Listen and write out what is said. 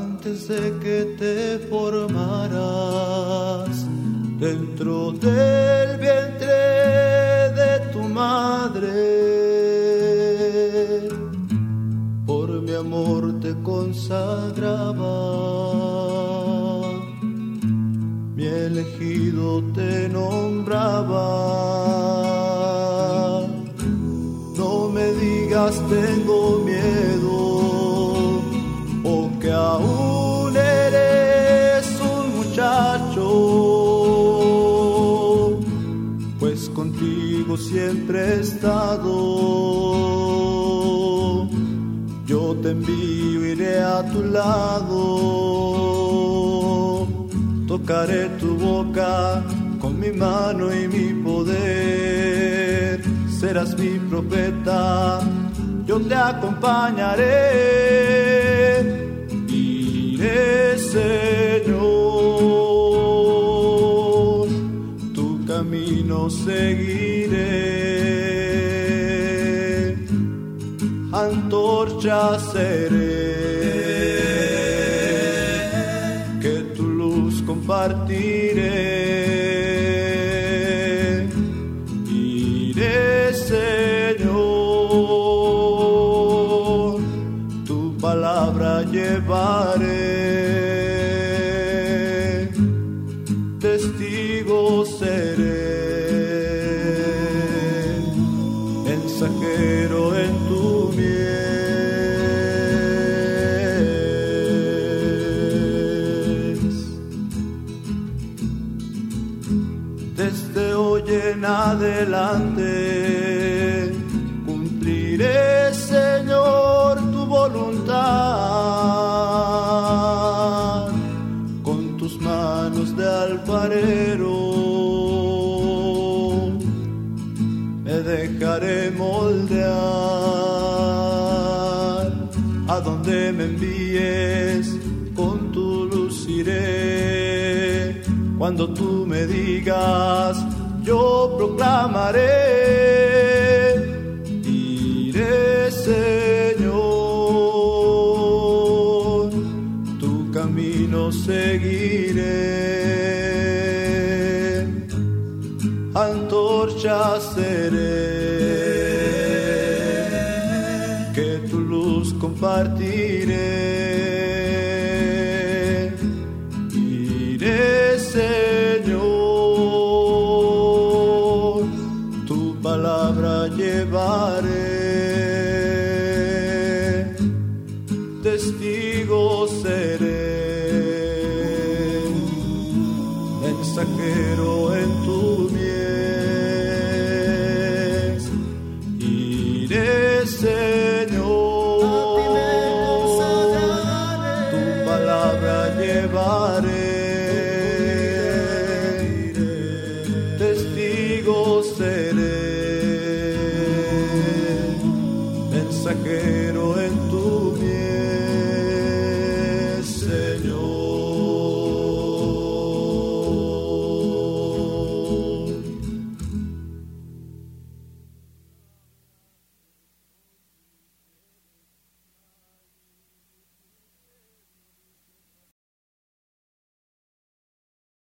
antes de que te formaras dentro del vientre de tu madre. Por mi amor te consagraba, mi elegido te nombraba. No me digas tengo miedo que aún eres un muchacho, pues contigo siempre he estado. Yo te envío, iré a tu lado, tocaré tu boca con mi mano y mi poder, serás mi profeta yo te acompañaré. Seguiré, antorcha seré, que tu luz compartiré. Iré, Señor, tu palabra llevaré, Desde hoy en adelante cumpliré, Señor, tu voluntad con tus manos de alfarero. Me dejaré moldear a donde me envíes, con tu luz iré. Cuando tú me digas, yo proclamaré, iré, Señor, tu camino seguiré, antorcha seré, que tu luz compartiré. testigo seré, mensajero en tu mies, iré Señor, tu palabra llevaré, testigo seré, mensajero en tu mies.